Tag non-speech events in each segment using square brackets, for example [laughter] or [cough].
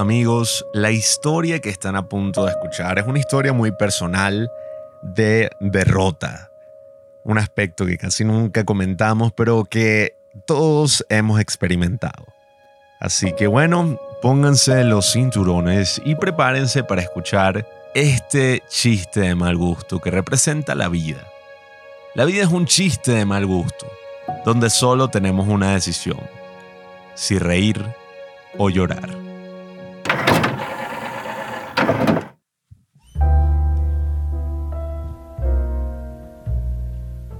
amigos, la historia que están a punto de escuchar es una historia muy personal de derrota. Un aspecto que casi nunca comentamos, pero que todos hemos experimentado. Así que bueno, pónganse los cinturones y prepárense para escuchar este chiste de mal gusto que representa la vida. La vida es un chiste de mal gusto, donde solo tenemos una decisión, si reír o llorar.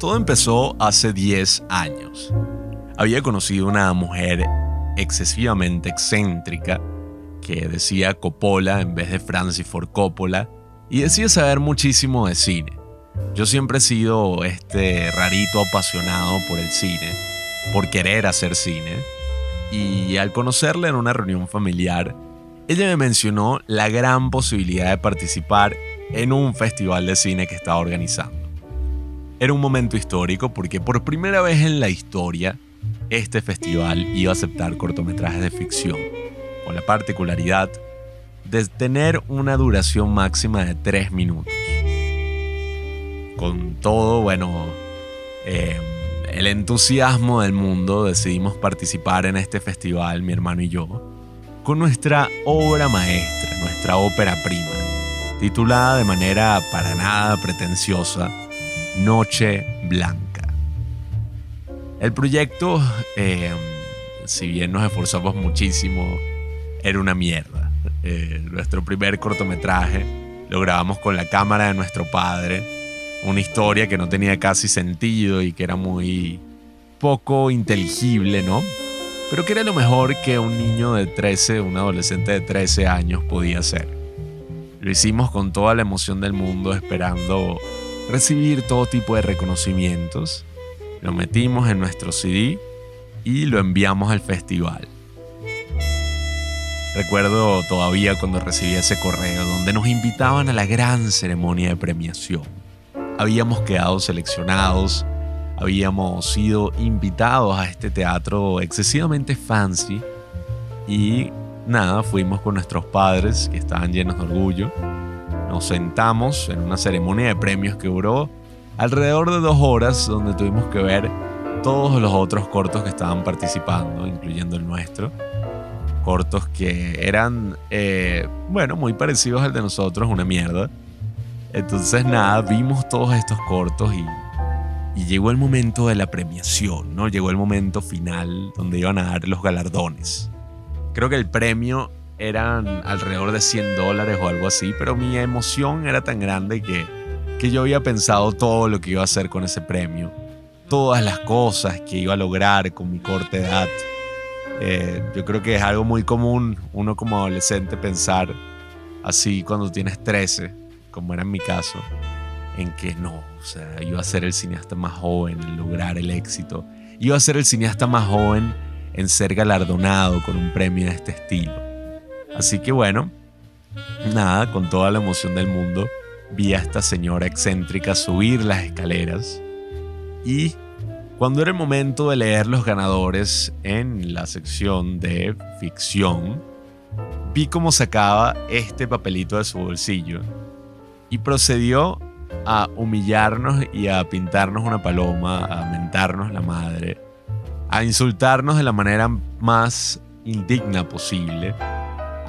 Todo empezó hace 10 años. Había conocido una mujer excesivamente excéntrica que decía Coppola en vez de Francis Ford Coppola y decía saber muchísimo de cine. Yo siempre he sido este rarito apasionado por el cine, por querer hacer cine, y al conocerla en una reunión familiar, ella me mencionó la gran posibilidad de participar en un festival de cine que estaba organizando. Era un momento histórico porque por primera vez en la historia este festival iba a aceptar cortometrajes de ficción, con la particularidad de tener una duración máxima de 3 minutos. Con todo, bueno, em, el entusiasmo del mundo decidimos participar en este festival, mi hermano y yo, con nuestra obra maestra, nuestra ópera prima, titulada de manera para nada pretenciosa, Noche Blanca. El proyecto, eh, si bien nos esforzamos muchísimo, era una mierda. Eh, nuestro primer cortometraje lo grabamos con la cámara de nuestro padre, una historia que no tenía casi sentido y que era muy poco inteligible, ¿no? Pero que era lo mejor que un niño de 13, un adolescente de 13 años podía hacer. Lo hicimos con toda la emoción del mundo, esperando recibir todo tipo de reconocimientos lo metimos en nuestro CD y lo enviamos al festival. Recuerdo todavía cuando recibí ese correo donde nos invitaban a la gran ceremonia de premiación. Habíamos quedado seleccionados, habíamos sido invitados a este teatro excesivamente fancy y nada, fuimos con nuestros padres que estaban llenos de orgullo. Nos sentamos en una ceremonia de premios que duró alrededor de dos horas donde tuvimos que ver todos los otros cortos que estaban participando, incluyendo el nuestro. Cortos que eran, eh, bueno, muy parecidos al de nosotros, una mierda. Entonces nada, vimos todos estos cortos y, y llegó el momento de la premiación, ¿no? Llegó el momento final donde iban a dar los galardones. Creo que el premio eran alrededor de 100 dólares o algo así, pero mi emoción era tan grande que que yo había pensado todo lo que iba a hacer con ese premio, todas las cosas que iba a lograr con mi corta edad. Eh, yo creo que es algo muy común uno como adolescente pensar así cuando tienes 13, como era en mi caso, en que no, o sea, iba a ser el cineasta más joven en lograr el éxito, iba a ser el cineasta más joven en ser galardonado con un premio de este estilo. Así que bueno, nada, con toda la emoción del mundo, vi a esta señora excéntrica subir las escaleras y cuando era el momento de leer los ganadores en la sección de ficción, vi cómo sacaba este papelito de su bolsillo y procedió a humillarnos y a pintarnos una paloma, a mentarnos la madre, a insultarnos de la manera más indigna posible,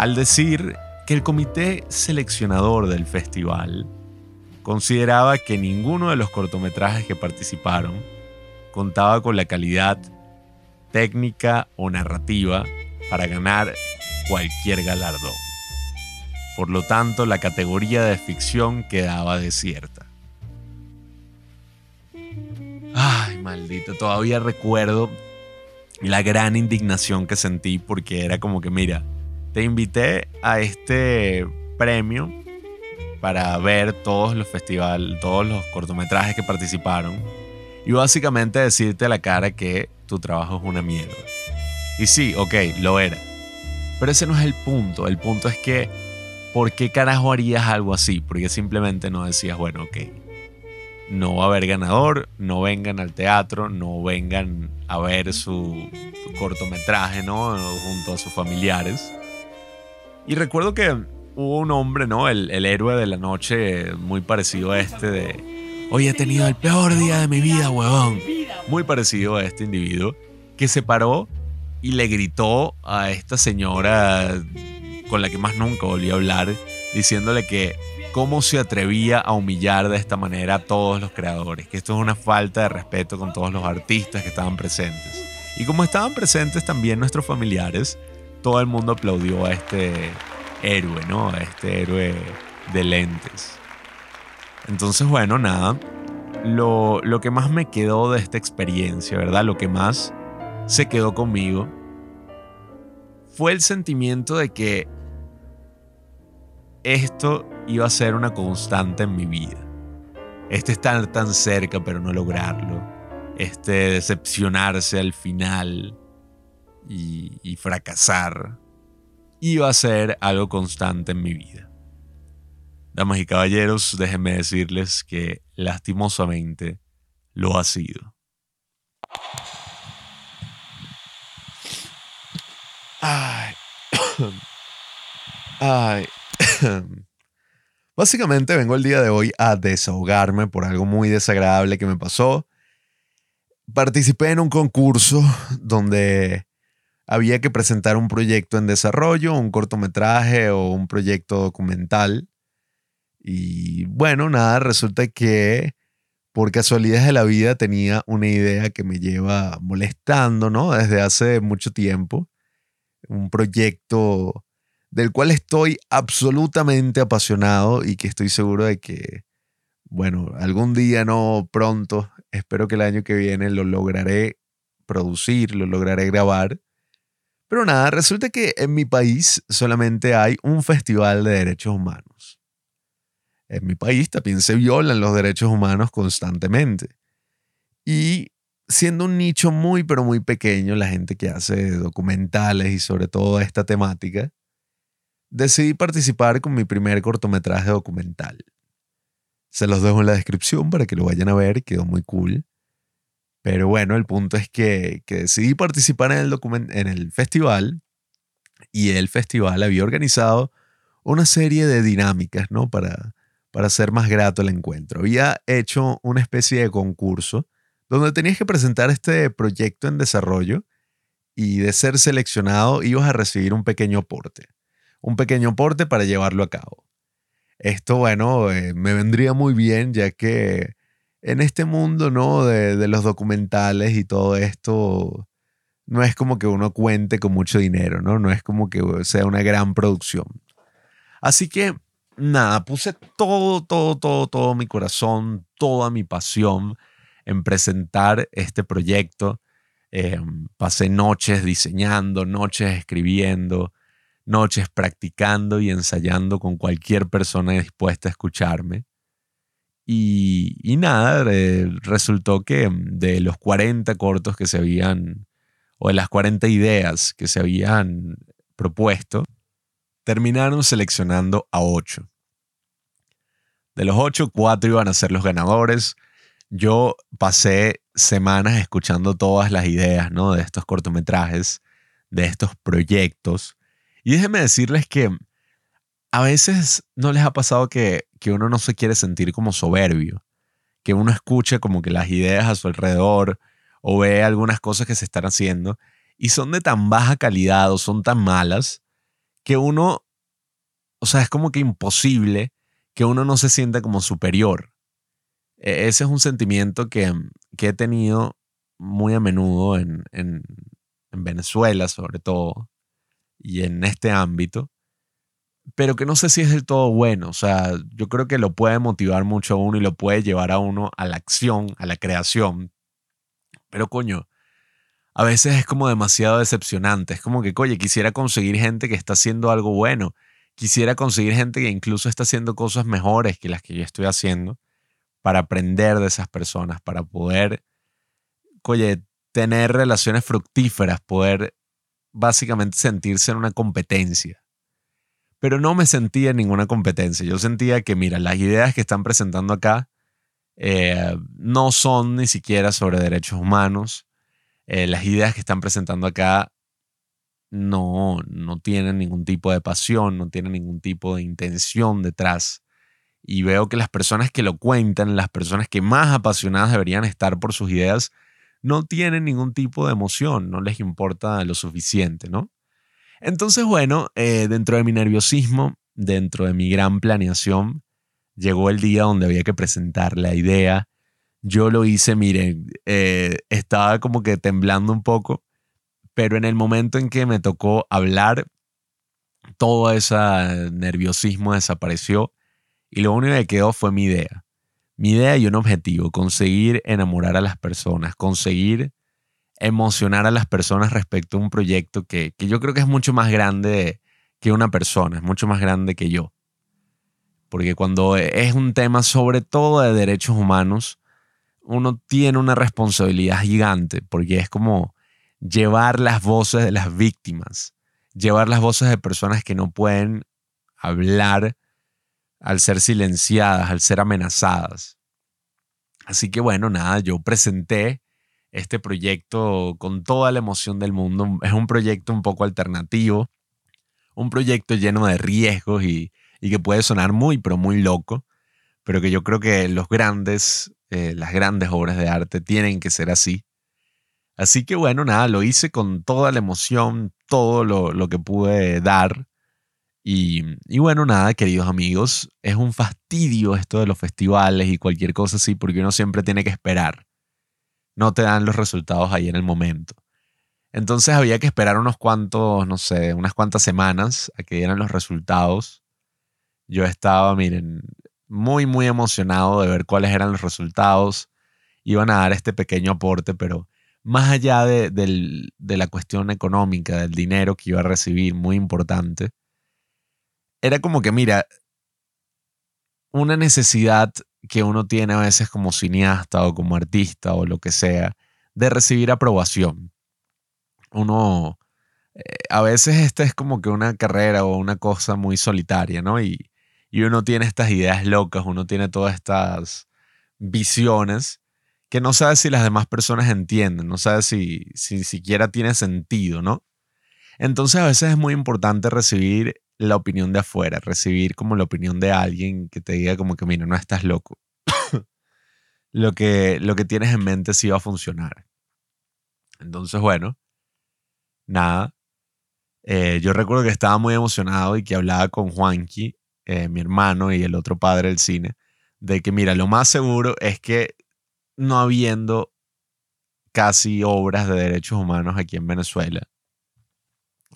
al decir que el comité seleccionador del festival consideraba que ninguno de los cortometrajes que participaron contaba con la calidad técnica o narrativa para ganar cualquier galardón. Por lo tanto, la categoría de ficción quedaba desierta. Ay, maldito, todavía recuerdo la gran indignación que sentí porque era como que, mira, te invité a este premio para ver todos los festivales, todos los cortometrajes que participaron y básicamente decirte a la cara que tu trabajo es una mierda. Y sí, ok, lo era. Pero ese no es el punto. El punto es que, ¿por qué carajo harías algo así? Porque simplemente no decías, bueno, ok, no va a haber ganador, no vengan al teatro, no vengan a ver su, su cortometraje, ¿no? Junto a sus familiares Y recuerdo que hubo un hombre, ¿no? El, héroe de la noche, muy parecido a este de... Hoy he tenido el peor día de mi vida, huevón. Muy parecido a este individuo que se paró y le gritó a esta señora con la que más nunca volví a hablar, diciéndole que cómo se atrevía a humillar de esta manera a todos los creadores, que esto es una falta de respeto con todos los artistas que estaban presentes. Y como estaban presentes también nuestros familiares, todo el mundo aplaudió a este héroe, ¿no? A este héroe de lentes. Entonces, bueno, nada. Lo, lo que más me quedó de esta experiencia, ¿verdad? Lo que más se quedó conmigo fue el sentimiento de que esto iba a ser una constante en mi vida. Este estar tan cerca pero no lograrlo. Este decepcionarse al final y, fracasar. Iba a ser algo constante en mi vida. Damas y caballeros, déjenme decirles que lastimosamente lo ha sido. Ay. [coughs] Ay. [coughs] Básicamente vengo el día de hoy a desahogarme por algo muy desagradable que me pasó. Participé en un concurso donde había que presentar un proyecto en desarrollo, un cortometraje o un proyecto documental. Y bueno, nada, resulta que por casualidades de la vida tenía una idea que me lleva molestando, ¿no? Desde hace mucho tiempo. Un proyecto del cual estoy absolutamente apasionado y que estoy seguro de que, bueno, algún día, no pronto, espero que el año que viene lo lograré producir, lo lograré grabar. Pero nada, resulta que en mi país solamente hay un festival de derechos humanos. En mi país también se violan los derechos humanos constantemente. Y siendo un nicho muy, pero muy pequeño, la gente que hace documentales y sobre todo esta temática, decidí participar con mi primer cortometraje documental. Se los dejo en la descripción para que lo vayan a ver, quedó muy cool. Pero bueno, el punto es que, decidí participar en el, en el festival y el festival había organizado una serie de dinámicas, ¿no? Para, para hacer más grato el encuentro. Había hecho una especie de concurso donde tenías que presentar este proyecto en desarrollo y de ser seleccionado ibas a recibir un pequeño aporte un pequeño porte para llevarlo a cabo. Esto, bueno, eh, me vendría muy bien ya que en este mundo, ¿no? De, los documentales y todo esto, no es como que uno cuente con mucho dinero, ¿no? No es como que sea una gran producción. Así que, nada, puse todo, todo, todo, todo mi corazón, toda mi pasión en presentar este proyecto. Em, pasé noches diseñando, noches escribiendo, noches practicando y ensayando con cualquier persona dispuesta a escucharme. Y, nada, resultó que de los 40 cortos que se habían, o de las 40 ideas que se habían propuesto, terminaron seleccionando a 8. De los 8, 4 iban a ser los ganadores. Yo pasé semanas escuchando todas las ideas ¿no? de estos cortometrajes, de estos proyectos, y déjenme decirles que a veces no les ha pasado que, que uno no se quiere sentir como soberbio, que uno escuche como que las ideas a su alrededor o ve algunas cosas que se están haciendo y son de tan baja calidad o son tan malas que uno, o sea, es como que imposible que uno no se sienta como superior. E, ese es un sentimiento que, que he tenido muy a menudo en, en, en Venezuela, sobre todo, y en este ámbito, pero que no sé si es del todo bueno. O sea, yo creo que lo puede motivar mucho a uno y lo puede llevar a uno a la acción, a la creación. Pero coño, a veces es como demasiado decepcionante. Es como que, coño, quisiera conseguir gente que está haciendo algo bueno. Quisiera conseguir gente que incluso está haciendo cosas mejores que las que yo estoy haciendo para aprender de esas personas, para poder, oye, tener relaciones fructíferas, poder básicamente sentirse en una competencia. Pero no me sentía en ninguna competencia. Yo sentía que, mira, las ideas que están presentando acá eh, no son ni siquiera sobre derechos humanos. Eh, las ideas que están presentando acá no, no tienen ningún tipo de pasión, no tienen ningún tipo de intención detrás. Y veo que las personas que lo cuentan, las personas que más apasionadas deberían estar por sus ideas, no tienen ningún tipo de emoción, no les importa lo suficiente, ¿no? Entonces, bueno, eh, dentro de mi nerviosismo, dentro de mi gran planeación, llegó el día donde había que presentar la idea. Yo lo hice, miren, eh, estaba como que temblando un poco, pero en el momento en que me tocó hablar, todo ese nerviosismo desapareció y lo único que quedó fue mi idea. Mi idea y un objetivo, conseguir enamorar a las personas, conseguir emocionar a las personas respecto a un proyecto que, que yo creo que es mucho más grande que una persona, es mucho más grande que yo. Porque cuando es un tema sobre todo de derechos humanos, uno tiene una responsabilidad gigante, porque es como llevar las voces de las víctimas, llevar las voces de personas que no pueden hablar al ser silenciadas, al ser amenazadas. Así que bueno, nada, yo presenté este proyecto con toda la emoción del mundo. Es un proyecto un poco alternativo, un proyecto lleno de riesgos y, que puede sonar muy, pero muy loco, pero que yo creo que los grandes, eh, las grandes obras de arte tienen que ser así. Así que bueno, nada, lo hice con toda la emoción, todo lo, lo que pude dar. Y, y, bueno, nada, queridos amigos, es un fastidio esto de los festivales y cualquier cosa así, porque uno siempre tiene que esperar no te dan los resultados ahí en el momento. Entonces había que esperar unos cuantos, no sé, unas cuantas semanas a que dieran los resultados. Yo estaba, miren, muy, muy emocionado de ver cuáles eran los resultados. Iban a dar este pequeño aporte, pero más allá de, de la cuestión económica, del dinero que iba a recibir, muy importante, era como que, mira, una necesidad que uno tiene a veces como cineasta o como artista o lo que sea, de recibir aprobación. Uno, eh, a veces esta es como que una carrera o una cosa muy solitaria, ¿no? Y, y uno tiene estas ideas locas, uno tiene todas estas visiones que no sabe si las demás personas entienden, no sabe si, si siquiera tiene sentido, ¿no? Entonces a veces es muy importante recibir la opinión de afuera, recibir como la opinión de alguien que te diga como que, mira, no estás loco. [laughs] lo, que, lo que tienes en mente sí va a funcionar. Entonces, bueno, nada. Eh, yo recuerdo que estaba muy emocionado y que hablaba con Juanqui, eh, mi hermano y el otro padre del cine, de que, mira, lo más seguro es que no habiendo casi obras de derechos humanos aquí en Venezuela,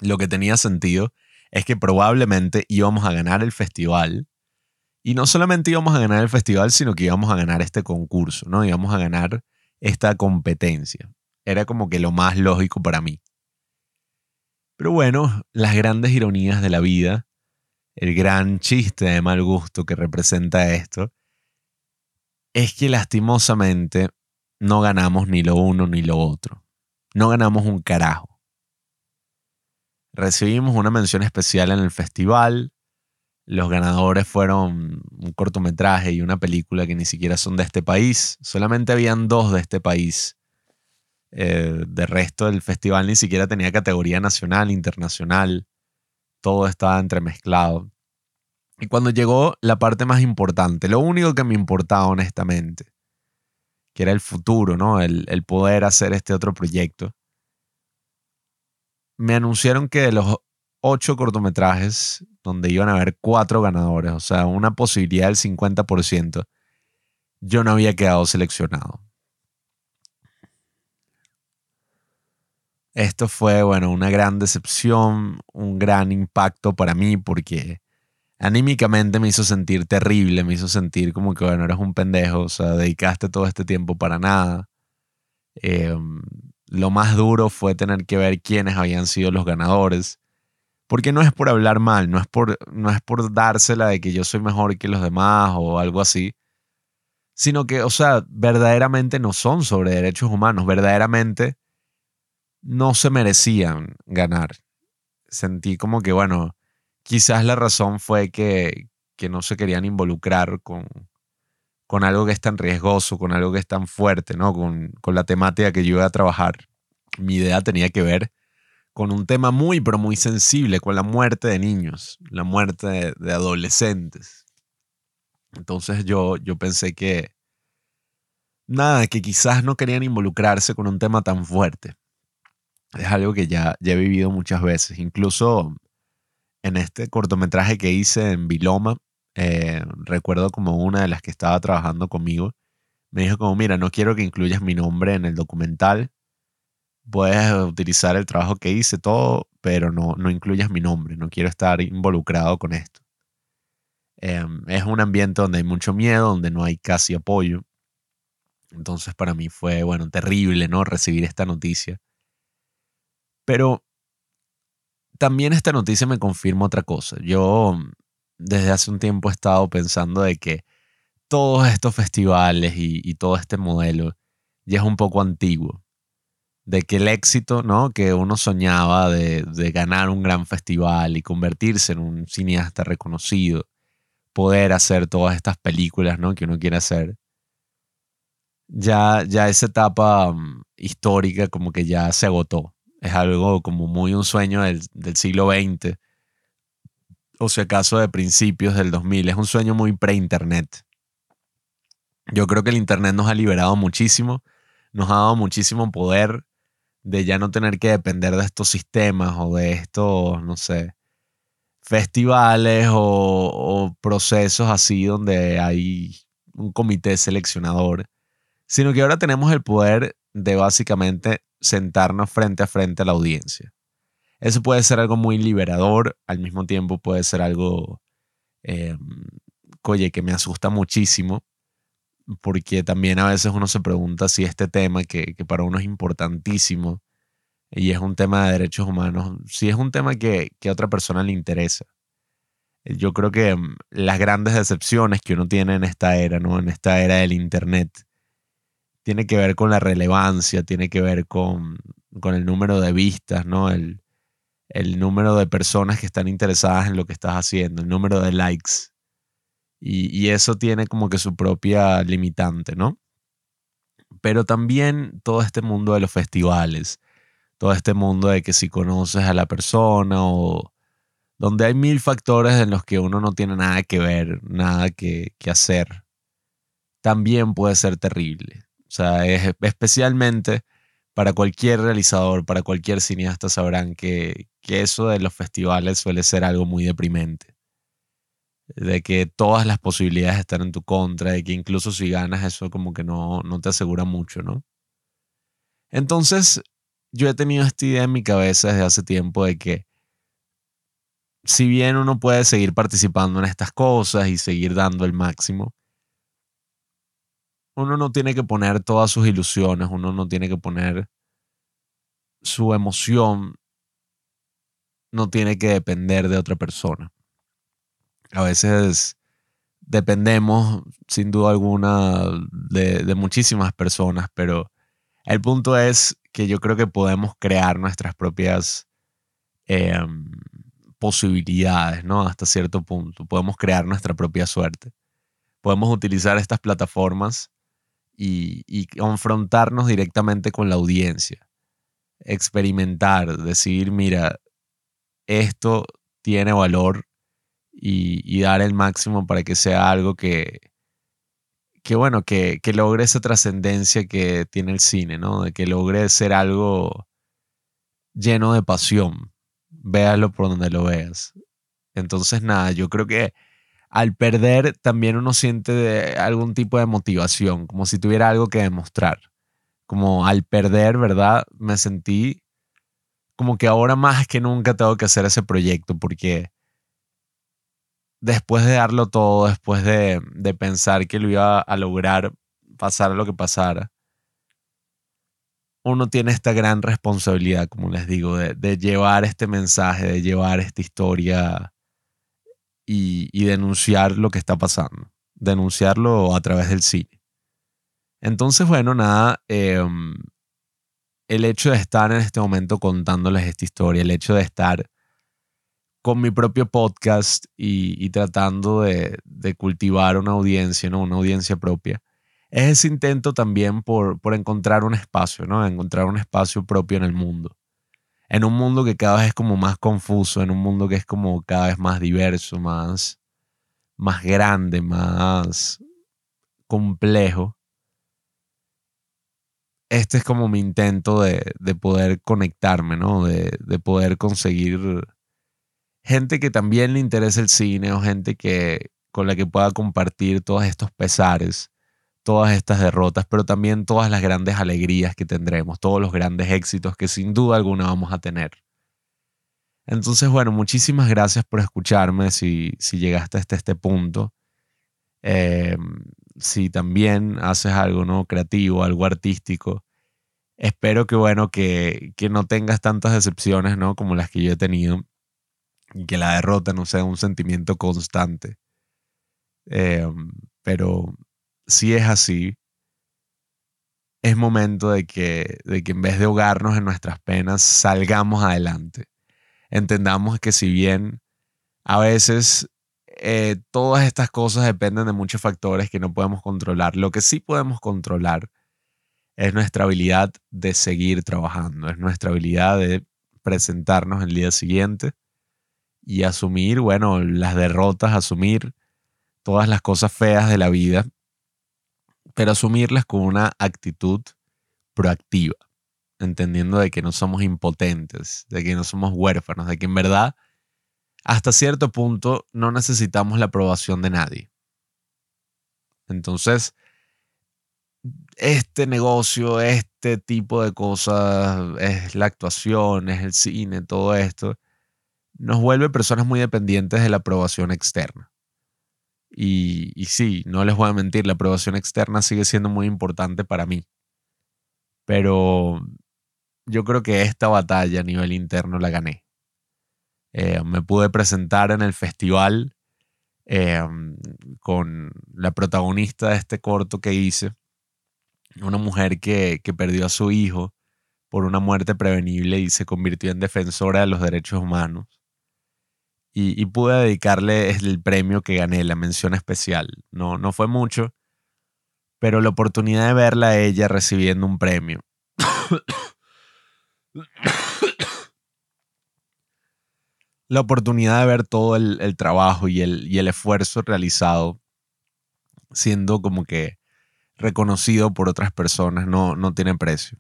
lo que tenía sentido es que probablemente íbamos a ganar el festival. Y no solamente íbamos a ganar el festival, sino que íbamos a ganar este concurso, ¿no? Íbamos a ganar esta competencia. Era como que lo más lógico para mí. Pero bueno, las grandes ironías de la vida, el gran chiste de mal gusto que representa esto, es que lastimosamente no ganamos ni lo uno ni lo otro. No ganamos un carajo. Recibimos una mención especial en el festival. Los ganadores fueron un cortometraje y una película que ni siquiera son de este país. Solamente habían dos de este país. Eh, de resto, el festival ni siquiera tenía categoría nacional, internacional. Todo estaba entremezclado. Y cuando llegó la parte más importante, lo único que me importaba honestamente, que era el futuro, ¿no? El, el poder hacer este otro proyecto me anunciaron que de los ocho cortometrajes, donde iban a haber cuatro ganadores, o sea, una posibilidad del 50%, yo no había quedado seleccionado. Esto fue, bueno, una gran decepción, un gran impacto para mí porque anímicamente me hizo sentir terrible, me hizo sentir como que, bueno, eres un pendejo, o sea, dedicaste todo este tiempo para nada. Eh, lo más duro fue tener que ver quiénes habían sido los ganadores. Porque no es por hablar mal, no es por, no es por dársela de que yo soy mejor que los demás o algo así, sino que, o sea, verdaderamente no son sobre derechos humanos, verdaderamente no se merecían ganar. Sentí como que, bueno, quizás la razón fue que, que no se querían involucrar con, con algo que es tan riesgoso, con algo que es tan fuerte, ¿no? Con, con la temática que yo iba a trabajar. Mi idea tenía que ver con un tema muy, pero muy sensible, con la muerte de niños, la muerte de, adolescentes. Entonces yo, yo pensé que, nada, que quizás no querían involucrarse con un tema tan fuerte. Es algo que ya, ya he vivido muchas veces. Incluso en este cortometraje que hice en Viloma, eh, recuerdo como una de las que estaba trabajando conmigo, me dijo como, mira, no quiero que incluyas mi nombre en el documental, puedes utilizar el trabajo que hice, todo, pero no, no incluyas mi nombre, no quiero estar involucrado con esto. Em, es un ambiente donde hay mucho miedo, donde no hay casi apoyo. Entonces para mí fue, bueno, terrible, ¿no? Recibir esta noticia. Pero también esta noticia me confirma otra cosa. Yo desde hace un tiempo he estado pensando de que todos estos festivales y, todo este modelo ya es un poco antiguo. De que el éxito, ¿no? Que uno soñaba de, ganar un gran festival y convertirse en un cineasta reconocido, poder hacer todas estas películas, ¿no? Que uno quiere hacer. Ya, ya esa etapa mm, histórica como que ya se agotó. Es algo como muy un sueño del, del siglo XX o si acaso de principios del 2000. Es un sueño muy pre-internet. Yo creo que el internet nos ha liberado muchísimo, nos ha dado muchísimo poder de ya no tener que depender de estos sistemas o de estos, no sé, festivales o, o procesos así donde hay un comité seleccionador, sino que ahora tenemos el poder de básicamente sentarnos frente a frente a la audiencia. Eso puede ser algo muy liberador, al mismo tiempo puede ser algo, eh, que me asusta muchísimo, porque también a veces uno se pregunta si este tema, que, para uno es importantísimo, y es un tema de derechos humanos, si es un tema que, que a otra persona le interesa. Yo creo que mm, las grandes decepciones que uno tiene en esta era, ¿no? En esta era del Internet, tiene que ver con la relevancia, tiene que ver con, con el número de vistas, ¿no? El, el número de personas que están interesadas en lo que estás haciendo, el número de likes. Y, eso tiene como que su propia limitante, ¿no? Pero también todo este mundo de los festivales, todo este mundo de que si conoces a la persona o donde hay mil factores en los que uno no tiene nada que ver, nada que, que hacer, también puede ser terrible. O sea, es especialmente para cualquier realizador, para cualquier cineasta sabrán que, eso de los festivales suele ser algo muy deprimente. De que todas las posibilidades están en tu contra, de que incluso si ganas eso como que no, no te asegura mucho, ¿no? Entonces, yo he tenido esta idea en mi cabeza desde hace tiempo de que si bien uno puede seguir participando en estas cosas y seguir dando el máximo, uno no tiene que poner todas sus ilusiones, uno no tiene que poner su emoción, no tiene que depender de otra persona. A veces dependemos, sin duda alguna, de, muchísimas personas, pero el punto es que yo creo que podemos crear nuestras propias em, posibilidades, ¿no? Hasta cierto punto. Podemos crear nuestra propia suerte. Podemos utilizar estas plataformas y, confrontarnos directamente con la audiencia. Experimentar, decir, mira, esto tiene valor y, dar el máximo para que sea algo que, que bueno, que, que logre esa trascendencia que tiene el cine, ¿no? De que logre ser algo lleno de pasión. Véalo por donde lo veas. Entonces, nada, yo creo que al perder también uno siente algún tipo de motivación, como si tuviera algo que demostrar. Como al perder, ¿verdad? Me sentí como que ahora más que nunca tengo que hacer ese proyecto porque después de darlo todo, después de, pensar que lo iba a lograr, pasar lo que pasara, uno tiene esta gran responsabilidad, como les digo, de, de llevar este mensaje, de llevar esta historia y, denunciar lo que está pasando, denunciarlo a través del cine. Entonces, bueno, nada, em, el hecho de estar en este momento contándoles esta historia, el hecho de estar con mi propio podcast y, tratando de, cultivar una audiencia, ¿no? Una audiencia propia. Es ese intento también por, por encontrar un espacio, ¿no? Encontrar un espacio propio en el mundo. En un mundo que cada vez es como más confuso, en un mundo que es como cada vez más diverso, más, más grande, más complejo. Este es como mi intento de, poder conectarme, ¿no? De, de, poder conseguir gente que también le interese el cine o gente que, con la que pueda compartir todos estos pesares, todas estas derrotas, pero también todas las grandes alegrías que tendremos, todos los grandes éxitos que sin duda alguna vamos a tener. Entonces, bueno, muchísimas gracias por escucharme si, si llegaste hasta este punto. Em, si también haces algo ¿no? creativo, algo artístico, espero que, bueno, que, que no tengas tantas decepciones ¿no? como las que yo he tenido y que la derrota no sea un sentimiento constante. Em, pero si es así, es momento de que, de que en vez de ahogarnos en nuestras penas, salgamos adelante. Entendamos que si bien a veces eh, todas estas cosas dependen de muchos factores que no podemos controlar, lo que sí podemos controlar es nuestra habilidad de seguir trabajando, es nuestra habilidad de presentarnos el día siguiente y asumir, bueno, las derrotas, asumir todas las cosas feas de la vida, pero asumirlas con una actitud proactiva, entendiendo de que no somos impotentes, de que no somos huérfanos, de que en verdad, hasta cierto punto, no necesitamos la aprobación de nadie. Entonces, este negocio, este tipo de cosas, es la actuación, es el cine, todo esto, nos vuelve personas muy dependientes de la aprobación externa. Y, sí, no les voy a mentir, la aprobación externa sigue siendo muy importante para mí. Pero yo creo que esta batalla a nivel interno la gané. Eh, me pude presentar en el festival eh, con la protagonista de este corto que hice, una mujer que, que perdió a su hijo por una muerte prevenible y se convirtió en defensora de los derechos humanos y, pude dedicarle el premio que gané, la mención especial. No, no fue mucho, pero la oportunidad de verla a ella recibiendo un premio. [coughs] la oportunidad de ver todo el, trabajo y el, y el esfuerzo realizado siendo como que reconocido por otras personas no, no tiene precio.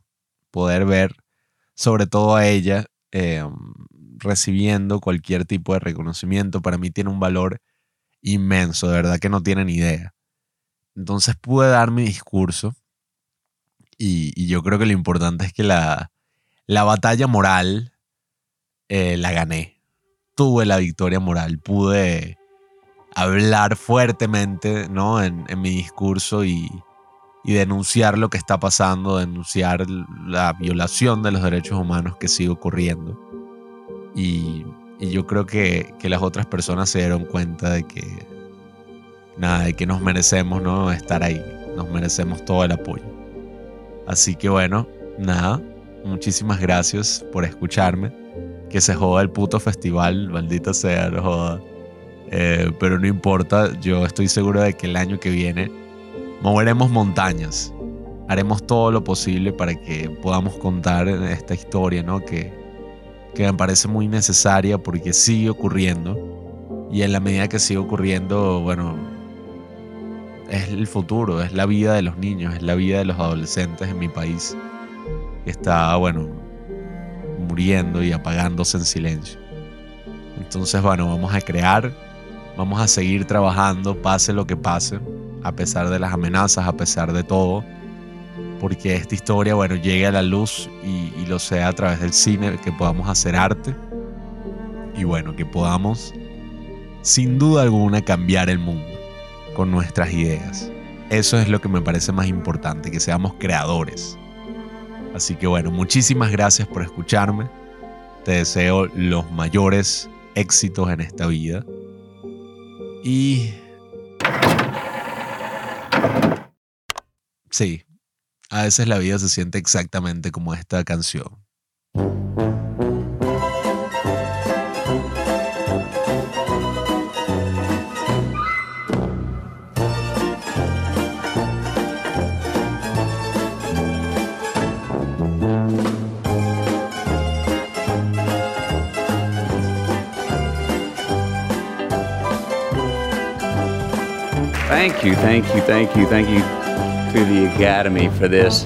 Poder ver sobre todo a ella em, recibiendo cualquier tipo de reconocimiento para mí tiene un valor inmenso, de verdad que no tienen idea. Entonces pude dar mi discurso y, yo creo que lo importante es que la, la batalla moral eh, la gané. Tuve la victoria moral, pude hablar fuertemente ¿no? en, mi discurso y denunciar lo que está pasando, denunciar la violación de los derechos humanos que sigue ocurriendo. Y, yo creo que, las otras personas se dieron cuenta de que, nada, de que nos merecemos ¿no? estar ahí, nos merecemos todo el apoyo. Así que bueno, nada, muchísimas gracias por escucharme. Que se joda el puto festival, maldita sea, no joda. Eh, pero no importa, yo estoy seguro de que el año que viene moveremos montañas. Haremos todo lo posible para que podamos contar esta historia, ¿no? Que, que me parece muy necesaria porque sigue ocurriendo y en la medida que sigue ocurriendo, bueno, es el futuro, es la vida de los niños, es la vida de los adolescentes en mi país que está, bueno, muriendo y apagándose en silencio. Entonces, bueno, vamos a crear, vamos a seguir trabajando, pase lo que pase, a pesar de las amenazas, a pesar de todo porque esta historia, bueno, llegue a la luz y, lo sea a través del cine, que podamos hacer arte y bueno, que podamos sin duda alguna cambiar el mundo con nuestras ideas. Eso es lo que me parece más importante, que seamos creadores. Así que bueno, muchísimas gracias por escucharme. Te deseo los mayores éxitos en esta vida. Y... Sí, a veces la vida se siente exactamente como esta canción. Thank you, thank you, thank you, thank you. To the Academy for this